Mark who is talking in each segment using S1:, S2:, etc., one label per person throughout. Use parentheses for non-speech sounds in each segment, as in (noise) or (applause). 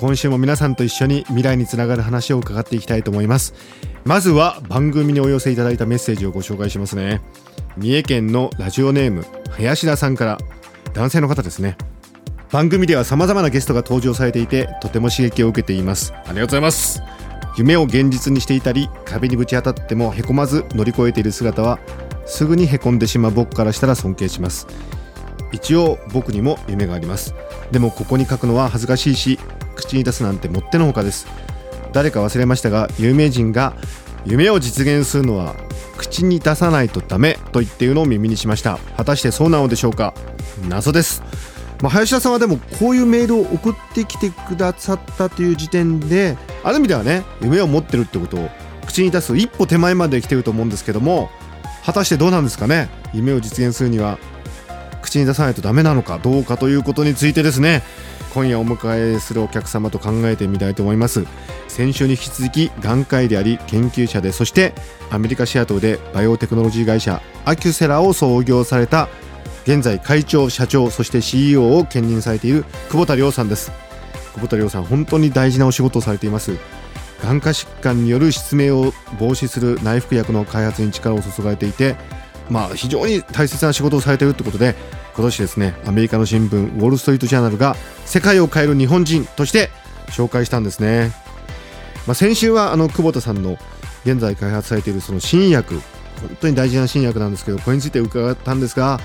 S1: 今週も皆さんと一緒に未来につながる話を伺っていきたいと思います。まずは番組にお寄せいただいたメッセージをご紹介しますね。三重県のラジオネーム林田さんから。男性の方ですね。番組では様々なゲストが登場されていてとても刺激を受けています。ありがとうございます。夢を現実にしていたり壁にぶち当たってもへこまず乗り越えている姿はすぐにへこんでしまう僕からしたら尊敬します一応僕にも夢があります。でもここに書くのは恥ずかしいし口に出すなんてもってのほかです。誰か忘れましたが有名人が夢を実現するのは口に出さないとダメと言っているのを耳にしました。果たしてそうなのでしょうか？謎です。まあ、林田さんはでもこういうメールを送ってきてくださったという時点である意味ではね夢を持ってるってことを口に出す一歩手前まで来てると思うんですけども果たしてどうなんですかね？夢を実現するには。口に出さないとダメなのかどうかということについてですね。今夜お迎えするお客様と考えてみたいと思います。先週に引き続き眼科医であり研究者でそしてアメリカシアトルでバイオテクノロジー会社アキュセラを創業された現在会長社長そして CEO を兼任されている久保田亮さんです。久保田亮さん本当に大事なお仕事をされています。眼科疾患による失明を防止する内服薬の開発に力を注がれていてまあ非常に大切な仕事をされているということで今年ですねアメリカの新聞ウォール・ストリート・ジャーナルが世界を変える日本人として紹介したんですね、まあ、先週はあの久保田さんの現在開発されているその新薬本当に大事な新薬なんですけどこれについて伺ったんですが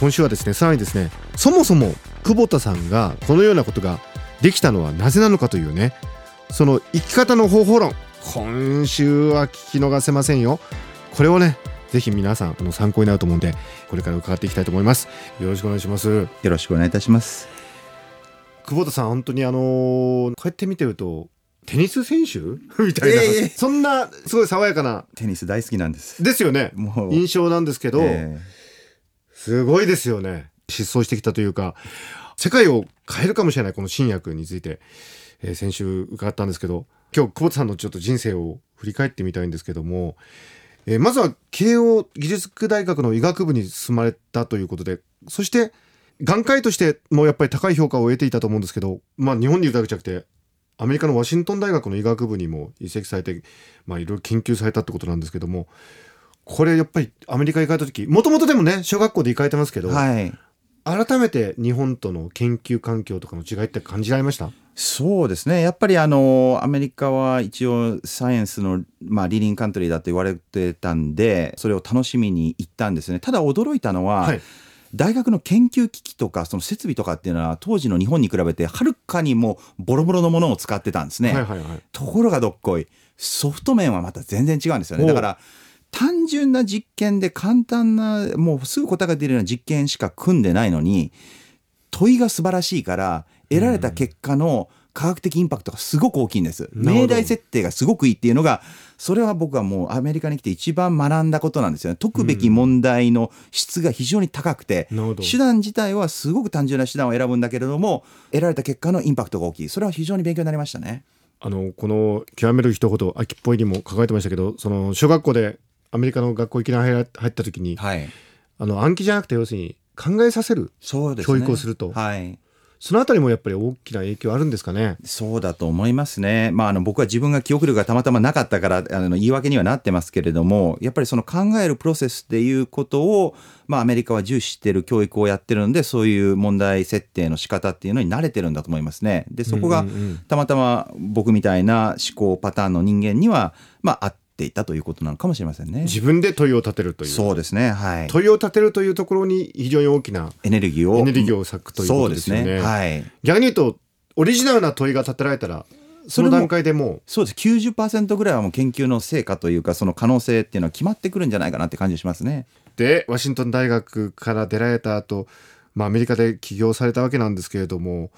S1: 今週はですねさらにですねそもそも久保田さんがこのようなことができたのはなぜなのかというねその生き方の方法論今週は聞き逃せませんよ。これをねぜひ皆さんあの参考になると思うんでこれから伺っていきたいと思います。よろしくお願いします。
S2: よろしくお願いいたします。
S1: 久保田さん本当にあのこうやって見てるとテニス選手？(laughs) みたいな、
S2: えー
S1: そんなすごい爽やかな。
S2: テニス大好きなんです。
S1: ですよね。
S2: もう。
S1: 印象なんですけど、
S2: え。
S1: すごいですよね。失踪してきたというか世界を変えるかもしれないこの新薬について、えー先週伺ったんですけど今日久保田さんのちょっと人生を振り返ってみたいんですけども、えーまずは慶応義塾大学の医学部に進まれたということでそして眼科医としてもやっぱり高い評価を得ていたと思うんですけど、まあ、日本にいるだけじゃなくてアメリカのワシントン大学の医学部にも移籍されて、まあ、いろいろ研究されたってことなんですけどもこれやっぱりアメリカ行かれた時もともとでもね小学校で行かれてますけど、
S2: はい。
S1: 改めて日本との研究環境とかの違いって感じられました？
S2: そうですね。やっぱりあのアメリカは一応サイエンスの、まあ、リーディングカントリーだと言われてたんでそれを楽しみに行ったんですね。ただ驚いたのは、
S1: はい。
S2: 大学の研究機器とかその設備とかっていうのは当時の日本に比べてはるかにもボロボロのものを使ってたんですね、
S1: はいはいはい。
S2: ところがどっこいソフト面はまた全然違うんですよね。だから単純な実験で簡単なもうすぐ答えが出るような実験しか組んでないのに問いが素晴らしいから得られた結果の科学的インパクトがすごく大きいんです。命題設定がすごくいいっていうのがそれは僕はもうアメリカに来て一番学んだことなんですよね。解くべき問題の質が非常に高くて、
S1: なるほど
S2: 手段自体はすごく単純な手段を選ぶんだけれども得られた結果のインパクトが大きいそれは非常に勉強になりましたね。
S1: あのこの「極める一言秋っぽい」にも書かれてましたけどその小学校でアメリカの学校いきなり入った時に、
S2: はい、
S1: あの暗記じゃなくて要するに考えさせる。教育をすると
S2: はい。
S1: そのあたりもやっぱり大きな影響あるんですかね？
S2: そうだと思いますね。まあ、あの僕は自分が記憶力がたまたまなかったからあの言い訳にはなってますけれどもやっぱりその考えるプロセスっていうことを、まあ、アメリカは重視している教育をやってるのでそういう問題設定の仕方っていうのに慣れてるんだと思いますね。でそこがたまたま僕みたいな思考パターンの人間には、まあ、合っていたということなのかもしれませんね。
S1: 自分で問いを立てるという
S2: そうですね。はい。
S1: 問いを立てるというところに非常に大きな
S2: エネルギーを
S1: エネルギーを割くということですよね
S2: そうですね。はい。
S1: 逆に言うとオリジナルな問いが立てられたらその段階でも
S2: そうです90%ぐらいはもう研究の成果というかその可能性っていうのは決まってくるんじゃないかなって感じしますね。
S1: うでワシントン大学から出られた後、まあアメリカで起業されたわけなんですけれども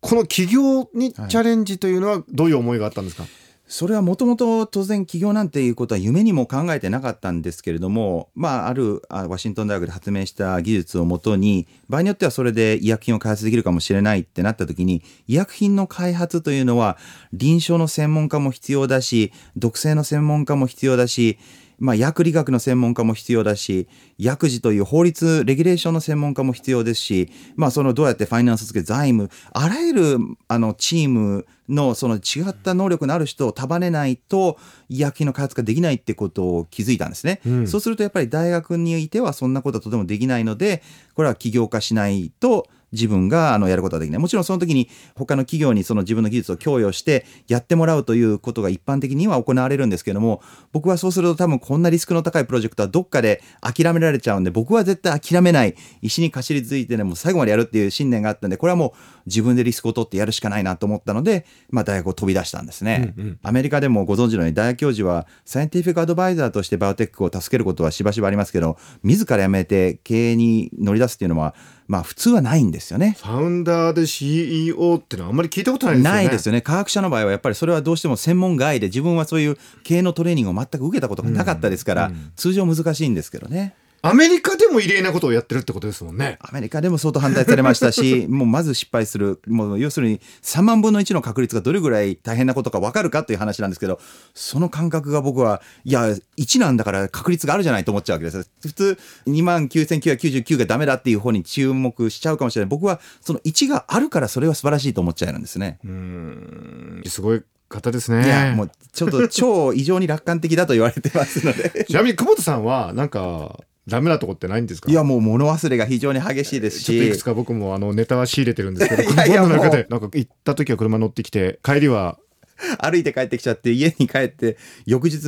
S1: この起業にチャレンジというのはどういう思いがあったんですか、
S2: それはもともと当然起業なんていうことは夢にも考えてなかったんですけれども、まあ、あるワシントン大学で発明した技術をもとに場合によってはそれで医薬品を開発できるかもしれないってなった時に医薬品の開発というのは臨床の専門家も必要だし毒性の専門家も必要だしまあ、薬理学の専門家も必要だし、薬事という法律、レギュレーションの専門家も必要ですし、まあ、そのどうやってファイナンス付け、財務、あらゆるあのチームのその違った能力のある人を束ねないと、医薬品の開発ができないってことを気づいたんですね。
S1: うん
S2: そうするとやっぱり大学にいてはそんなことはとてもできないので、これは起業化しないと、自分があのやることはできない。もちろんその時に他の企業にその自分の技術を供与してやってもらうということが一般的には行われるんですけども、僕はそうすると多分こんなリスクの高いプロジェクトはどっかで諦められちゃうんで、僕は絶対諦めない。石にかしりついてね、もう最後までやるっていう信念があったんで、これはもう自分でリスクを取ってやるしかないなと思ったので、まあ大学を飛び出したんですね。
S1: うんうん
S2: アメリカでもご存知のように大学教授はサイエンティフィックアドバイザーとしてバイオテックを助けることはしばしばありますけど、自ら辞めて経営に乗り出すっていうのは、まあ普通はないんですよね。
S1: ファウンダーで CEO ってのはあんまり聞いたことないですよね
S2: ないですよね。科学者の場合はやっぱりそれはどうしても専門外で自分はそういう経営のトレーニングを全く受けたことがなかったですから、通常難しいんですけどね。
S1: アメリカでも異例なことをやってるってことですもんね
S2: アメリカでも相当反対されましたし、(laughs) もうまず失敗する、もう要するに3万分の1の確率がどれぐらい大変なことか分かるかっていう話なんですけど、その感覚が僕は、いや、1なんだから確率があるじゃないと思っちゃうわけです。普通、2万9999がダメだっていう方に注目しちゃうかもしれない。僕はその1があるからそれは素晴らしいと思っちゃうんですね。
S1: うんすごい方ですね
S2: いや、もうちょっと超異常に楽観的だと言われてますので。(laughs)
S1: ちなみに久保田さんはなんかダメなとこってないんですか？
S2: いや、もう物忘れが非常に激しいですし。
S1: ちょっといくつ。か僕もあのネタは仕入れてるんですけど、(laughs)
S2: いやいや
S1: この中
S2: も
S1: でなんか行った時は車乗ってきて、帰りは (laughs)
S2: 歩いて帰ってきちゃって家に帰って翌日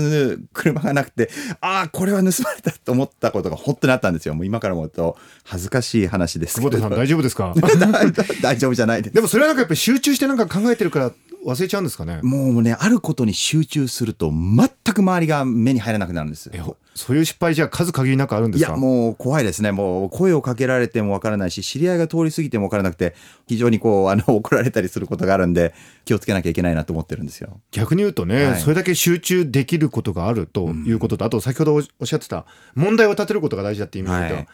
S2: 車がなくてああこれは盗まれたと思ったことが本当にあったんですよ。もう今から思うと恥ずかしい話です
S1: 久保田さん大丈夫ですか？(laughs)
S2: 大丈夫じゃないです。
S1: でもそれはなんかやっぱり集中してなんか考えてるから忘れちゃうんですかね？
S2: もうねあることに集中すると全く周りが目に入らなくなるんです
S1: そういう失敗じゃ数限りなくあるんで
S2: い
S1: すか？
S2: やもう怖いですね。もう声をかけられてもわからないし知り合いが通り過ぎてもわからなくて非常にこうあの怒られたりすることがあるんで気をつけなきゃいけないなと思ってるんですよ。
S1: 逆に言うとね、
S2: はい。
S1: それだけ集中できることがあるということと、あと先ほどおっしゃってた問題を立てることが大事だっていう意味で言うと、
S2: はい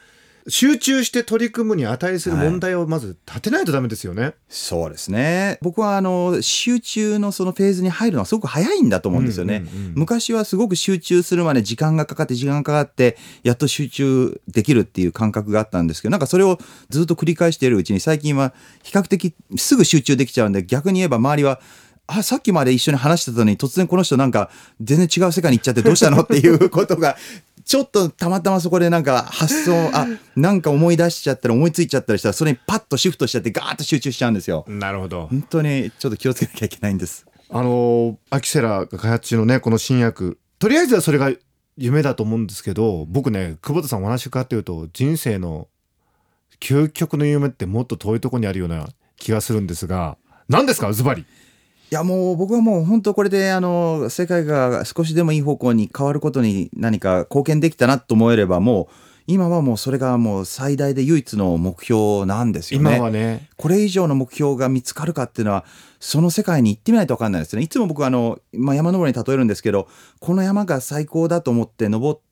S1: 集中して取り組むに値する問題をまず立てないとダメですよね。
S2: そうですね。僕はあの集中のそのフェーズに入るのはすごく早いんだと思うんですよね。昔はすごく集中するまで時間がかかって時間がかかってやっと集中できるっていう感覚があったんですけどなんかそれをずっと繰り返しているうちに最近は比較的すぐ集中できちゃうんで逆に言えば周りはあ、さっきまで一緒に話してたのに突然この人なんか全然違う世界に行っちゃってどうしたの？っていうことがちょっとたまたまそこでなんか発想、(laughs) あ、なんか思い出しちゃったり思いついちゃったりしたらそれにパッとシフトしちゃってガーッと集中しちゃうんですよ。
S1: なるほど。
S2: 本当にちょっと気をつけなきゃいけないんです。
S1: あのアキセラが開発中のねこの新薬とりあえずはそれが夢だと思うんですけど僕ね久保田さんお話伺ってると人生の究極の夢ってもっと遠いところにあるような気がするんですが何ですかズバリ
S2: いやもう僕はもう本当これであの世界が少しでもいい方向に変わることに何か貢献できたなと思えればもう今はもうそれがもう最大で唯一の目標なんですよね。
S1: 今はね
S2: これ以上の目標が見つかるかっていうのはその世界に行ってみないと分かんないですね。いつも僕はあの、まあ、山登りに例えるんですけどこの山が最高だと思って登って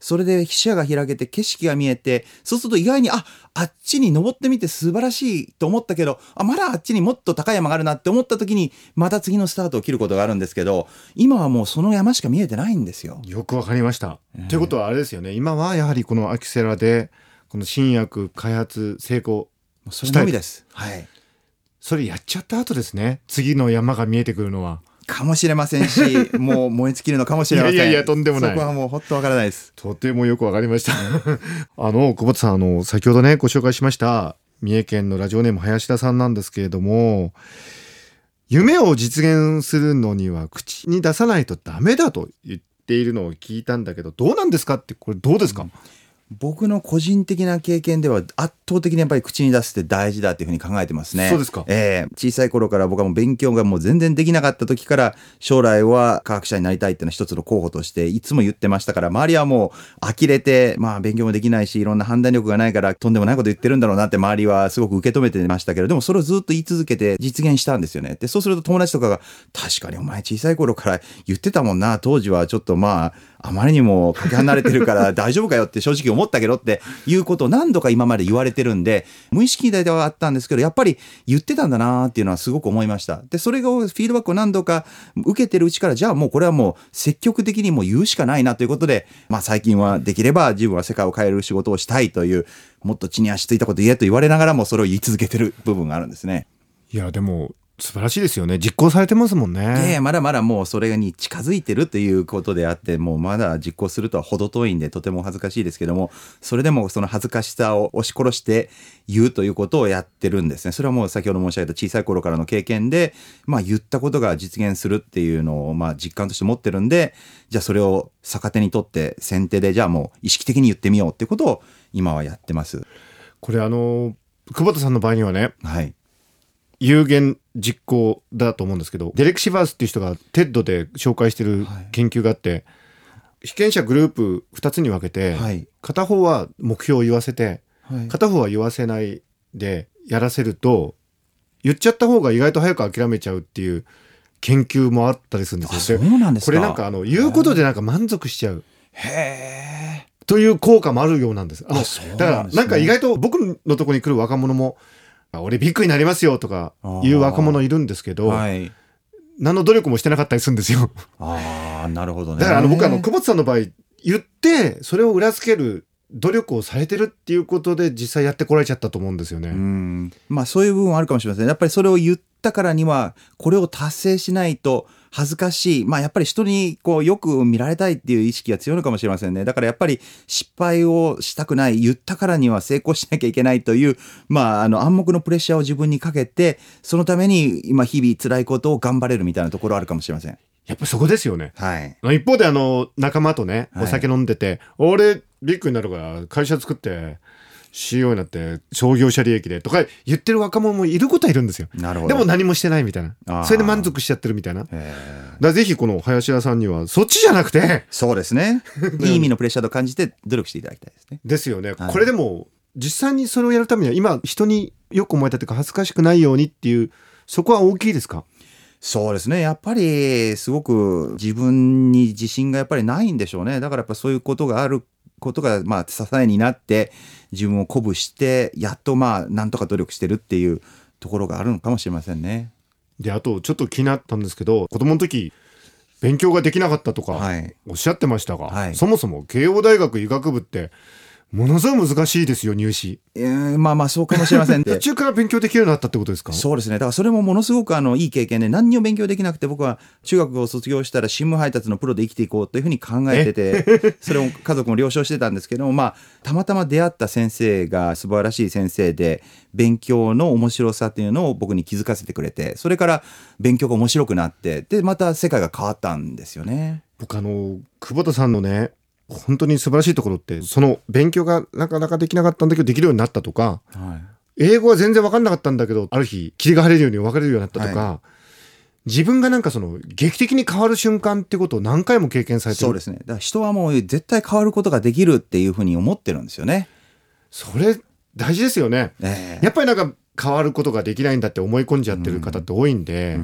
S2: それで視野が開けて景色が見えてそうすると意外にああっちに登ってみて素晴らしいと思ったけどあまだあっちにもっと高い山があるなって思った時にまた次のスタートを切ることがあるんですけど今はもうその山しか見えてないんですよ。
S1: よくわかりました。ということはあれですよね今はやはりこのアキセラでこの新薬開発成功
S2: それのみです。はい
S1: それやっちゃった後ですね次の山が見えてくるのは。
S2: かもしれませんし (laughs) もう燃え尽きるのかもしれません。
S1: いやいやいやとんでもない
S2: そこはもう本当わからないです。
S1: とてもよくわかりました。(laughs) あの、久保田さん、あの、先ほどね、ご紹介しました、三重県のラジオネーム林田さんなんですけれども、夢を実現するのには口に出さないとダメだと言っているのを聞いたんだけど、どうなんですかって、これどうですか、
S2: 僕の個人的な経験では圧倒的にやっぱり口に出すって大事だっていうふうに考えてますね。
S1: そうですか
S2: ええ小さい頃から僕はもう勉強がもう全然できなかった時から将来は科学者になりたいっていうのは一つの候補としていつも言ってましたから周りはもう呆れてまあ勉強もできないしいろんな判断力がないからとんでもないこと言ってるんだろうなって周りはすごく受け止めてましたけどでもそれをずっと言い続けて実現したんですよね。でそうすると友達とかが確かにお前小さい頃から言ってたもんな当時はちょっとまああまりにもかけ離れてるから (laughs) 大丈夫かよって正直思ったけどっていうことを何度か今まで言われてるんで、無意識ではあったんですけど、やっぱり言ってたんだなっていうのはすごく思いました。で、それがフィードバックを何度か受けてるうちから、じゃあもうこれはもう積極的にもう言うしかないなということで、まあ最近はできれば自分は世界を変える仕事をしたいという、もっと地に足ついたこと言えと言われながらもそれを言い続けてる部分があるんですね。
S1: いやでも素晴らしいですよね。実行されてますもんね。
S2: いやいやまだまだもうそれに近づいてるということであってもうまだ実行するとは程遠いんでとても恥ずかしいですけどもそれでもその恥ずかしさを押し殺して言うということをやってるんですね。それはもう先ほど申し上げた小さい頃からの経験でまあ言ったことが実現するっていうのをまあ実感として持ってるんでじゃあそれを逆手にとって先手でじゃあもう意識的に言ってみようっていうことを今はやってます。
S1: これあの久保田さんの場合にはね
S2: はい。
S1: 有言実行だと思うんですけどデレク・シバースっていう人が TED で紹介してる研究があって、被験者グループ2つに分けて、
S2: はい。
S1: 片方は目標を言わせて
S2: はい。
S1: 片方は言わせないでやらせると言っちゃった方が意外と早く諦めちゃうっていう研究もあったりするんで
S2: あ
S1: すよ。
S2: そうなんですか。
S1: これなんかあの言うことでなんか満足しちゃう。
S2: へえ。
S1: という効果もあるようなんです。あ
S2: そうね。
S1: だからなんか意外と僕のとこに来る若者もあ俺ビッグになりますよとかいう若者いるんですけど、
S2: はい。
S1: 何の努力もしてなかったりするんですよ。
S2: ああなるほどね。
S1: だからあの僕あの久保田さんの場合言ってそれを裏付ける努力をされてるっていうことで実際やってこられちゃったと思うんですよね。
S2: うん。まあそういう部分はあるかもしれません。やっぱりそれを言ったからにはこれを達成しないと恥ずかしい。まあやっぱり人にこうよく見られたいっていう意識が強いのかもしれませんね。だからやっぱり失敗をしたくない。言ったからには成功しなきゃいけないという。まああの暗黙のプレッシャーを自分にかけてそのために今日々辛いことを頑張れるみたいなところあるかもしれません。
S1: やっぱそこですよね。
S2: はい。
S1: 一方であの仲間とね
S2: はい。
S1: お酒飲んでて、俺ビッグになるから会社作って CEO になって創業者利益でとか言ってる若者もいることはいるんですよ。
S2: なるほど
S1: でも何もしてないみたいな。それで満足しちゃってるみたいな。だぜひこの林田さんにはそっちじゃなくて
S2: そうですね (laughs) いい意味のプレッシャーと感じて努力していただきたいですね
S1: ですよね。
S2: はい
S1: これでも実際にそれをやるためには今人によく思えたというか恥ずかしくないようにっていうそこは大きいですか？
S2: そうですね。やっぱり、すごく自分に自信がやっぱりないんでしょうね。だからやっぱそういうことがあることが、まあ、支えになって、自分を鼓舞して、やっとまあ、なんとか努力してるっていうところがあるのかもしれませんね。
S1: であとちょっと気になったんですけど子供の時勉強ができなかったとか
S2: はい。
S1: おっしゃってましたが、
S2: はい
S1: そもそも慶応大学医学部ってものすごい難しいですよ入試
S2: えーまあまあ、そうかもしれません (laughs)
S1: 途中から勉強できるようになったってことですか？
S2: そうですね。だからそれもものすごくあのいい経験で何にも勉強できなくて僕は中学を卒業したら新聞配達のプロで生きていこうというふうに考えてて (laughs) それを家族も了承してたんですけどもまあたまたま出会った先生が素晴らしい先生で勉強の面白さっていうのを僕に気づかせてくれてそれから勉強が面白くなってでまた世界が変わったんですよね。
S1: 僕あの久保田さんのね本当に素晴らしいところってその勉強がなかなかできなかったんだけどできるようになったとか
S2: はい。
S1: 英語は全然分かんなかったんだけどある日霧が晴れるように分かれるようになったとか、自分がなんかその劇的に変わる瞬間ってことを何回も経験されてる。
S2: そうですね。だから人はもう絶対変わることができるっていうふうに思ってるんですよね。
S1: それ大事ですよね。
S2: ええ。
S1: やっぱりなんか変わることができないんだって思い込んじゃってる方って多いんで、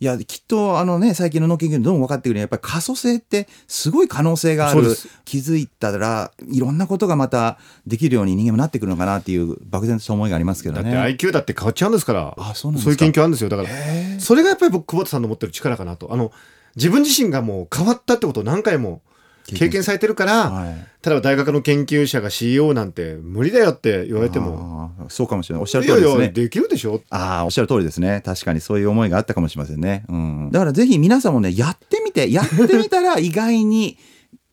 S2: いや、きっとあのね、最近の脳研究でどんどん分かってくるように、やっぱり可塑性ってすごい可能性がある。気づいたら、いろんなことがまたできるように人間もなってくるのかなっていう漠然とした思いがありますけど
S1: だって
S2: ね。
S1: IQ だって変わっちゃうんですから。
S2: あそうなんですか。
S1: いう研究あるんですよ。だからそれがやっぱり僕久保田さんの持ってる力かなと。あの自分自身がもう変わったってことを何回も経験されてるから、
S2: はい
S1: 例えば大学の研究者が CEO なんて無理だよって言われても
S2: そうかもしれない。おっしゃる通りですね。
S1: できるでしょ
S2: ああ、おっしゃる通りですね。確かにそういう思いがあったかもしれませんね。うん。だからぜひ皆さんもね、やってみて、やってみたら意外に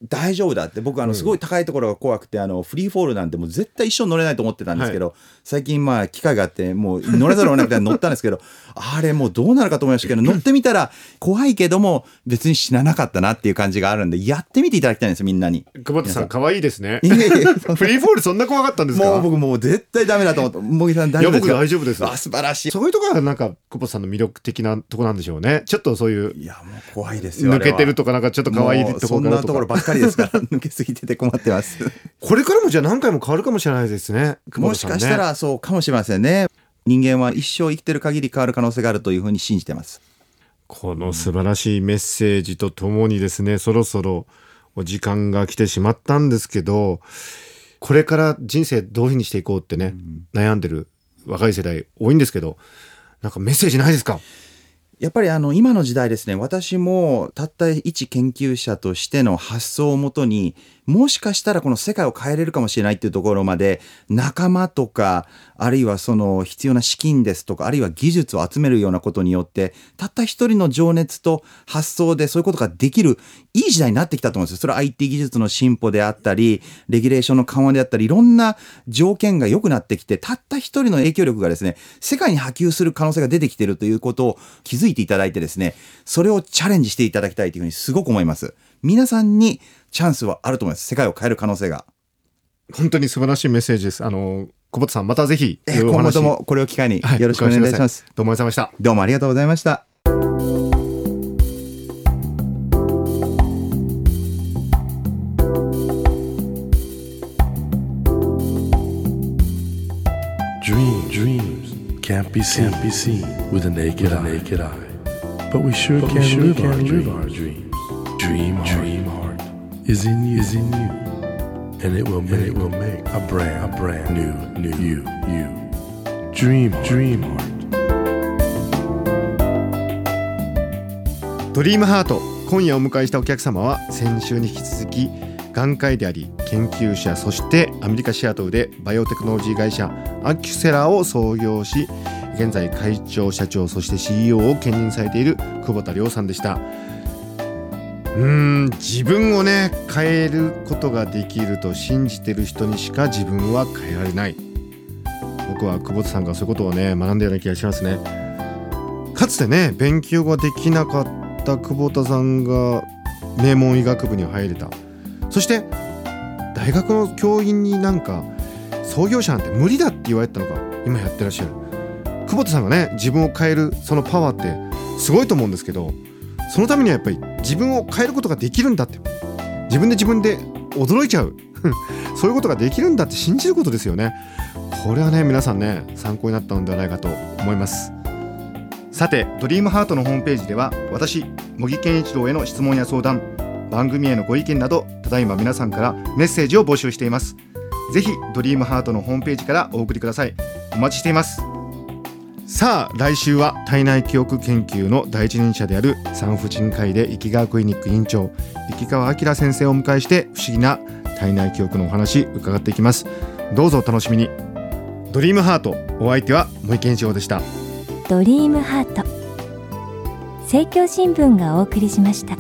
S2: 大丈夫だって。僕あのすごい高いところが怖くてあのフリーフォールなんてもう絶対一生乗れないと思ってたんですけど、最近まあ機会があってもう乗らざるを得なくて乗ったんですけど (laughs) あれもうどうなるかと思いましたけど乗ってみたら怖いけども別に死ななかったなっていう感じがあるんでやってみていただきたいんですみんなに。
S1: 久保田さん可愛いですね。フリーフォールそんな怖かったんですか？
S2: もう僕もう絶対ダメだと思って茂木さん大丈夫ですか
S1: いや僕大丈夫です。
S2: あ素晴らしい。
S1: そういうところがなんか久保田さんの魅力的なとこなんでしょうね。ちょっとそういう
S2: いやもう怖いですよ。
S1: 抜けてると
S2: か
S1: かなんかちょっと可愛いところとか
S2: なところばっかりですから (laughs) 抜けすぎてて困ってます。
S1: これからもじゃあ何回も変わるかもしれないですね久保
S2: もしかしたらそうかもしれませんね。人間は一生生きてる限り変わる可能性があるというふうに信じてます。
S1: この素晴らしいメッセージとともにですね、そろそろお時間が来てしまったんですけど、これから人生どういうふうにしていこうってね、悩んでる若い世代多いんですけど、なんかメッセージないですか？
S2: やっぱりあの今の時代ですね私もたった一研究者としての発想をもとにもしかしたらこの世界を変えれるかもしれないっていうところまで仲間とかあるいはその必要な資金ですとかあるいは技術を集めるようなことによってたった一人の情熱と発想でそういうことができるいい時代になってきたと思うんですよ。それは IT 技術の進歩であったりレギュレーションの緩和であったりいろんな条件が良くなってきてたった一人の影響力がですね世界に波及する可能性が出てきているということを気づいていただいてですねそれをチャレンジしていただきたいというふうにすごく思います。皆さんにチャンスはあると思います。世界を変える可能性が。
S1: 本当に素晴らしいメッセージです。あの、久保田さん、またぜひ、
S2: え今後ともこれを機会に
S1: はい
S2: よろしくお願いします。
S1: どうもありがとうございました。
S2: どうもありがとうございました。
S3: Dream, dreams can't be seen, can't be seen with a naked, eye. naked eye. But we sure
S1: But
S3: can,
S1: we sure
S3: live,
S1: can
S3: our
S1: live
S3: dreams.
S1: our
S3: dreams. Dream, dream is in you, is in you, and it will, make, it will make a brand, a brand new, new you, you. Dream, heart, dream heart.
S1: ドリームハート今夜お迎えしたお客様は先週に引き続き眼科医であり研究者そしてアメリカシアトルでバイオテクノロジー会社アキュセラを創業し現在会長社長そして CEO を兼任されている久保田亮さんでしたうん自分をね変えることができると信じてる人にしか自分は変えられない。僕は久保田さんがそういうことをね学んだような気がしますね。かつてね勉強ができなかった久保田さんが名門医学部に入れた。そして大学の教員になんか創業者なんて無理だって言われたのが今やってらっしゃる。久保田さんがね自分を変えるそのパワーってすごいと思うんですけどそのためにはやっぱり自分を変えることができるんだって。自分で自分で驚いちゃう。(laughs) そういうことができるんだって信じることですよね。これはね皆さんね参考になったのではないかと思います。さてドリームハートのホームページでは私茂木健一郎への質問や相談番組へのご意見などただいま皆さんからメッセージを募集しています。ぜひドリームハートのホームページからお送りください。お待ちしています。さあ来週は体内記憶研究の第一人者である産婦人科医で生き川クリニック院長生川明先生をお迎えして不思議な体内記憶のお話伺っていきます。どうぞお楽しみに。ドリームハートお相手は森健一郎でした。
S4: ドリームハート。政教新聞がお送りしました。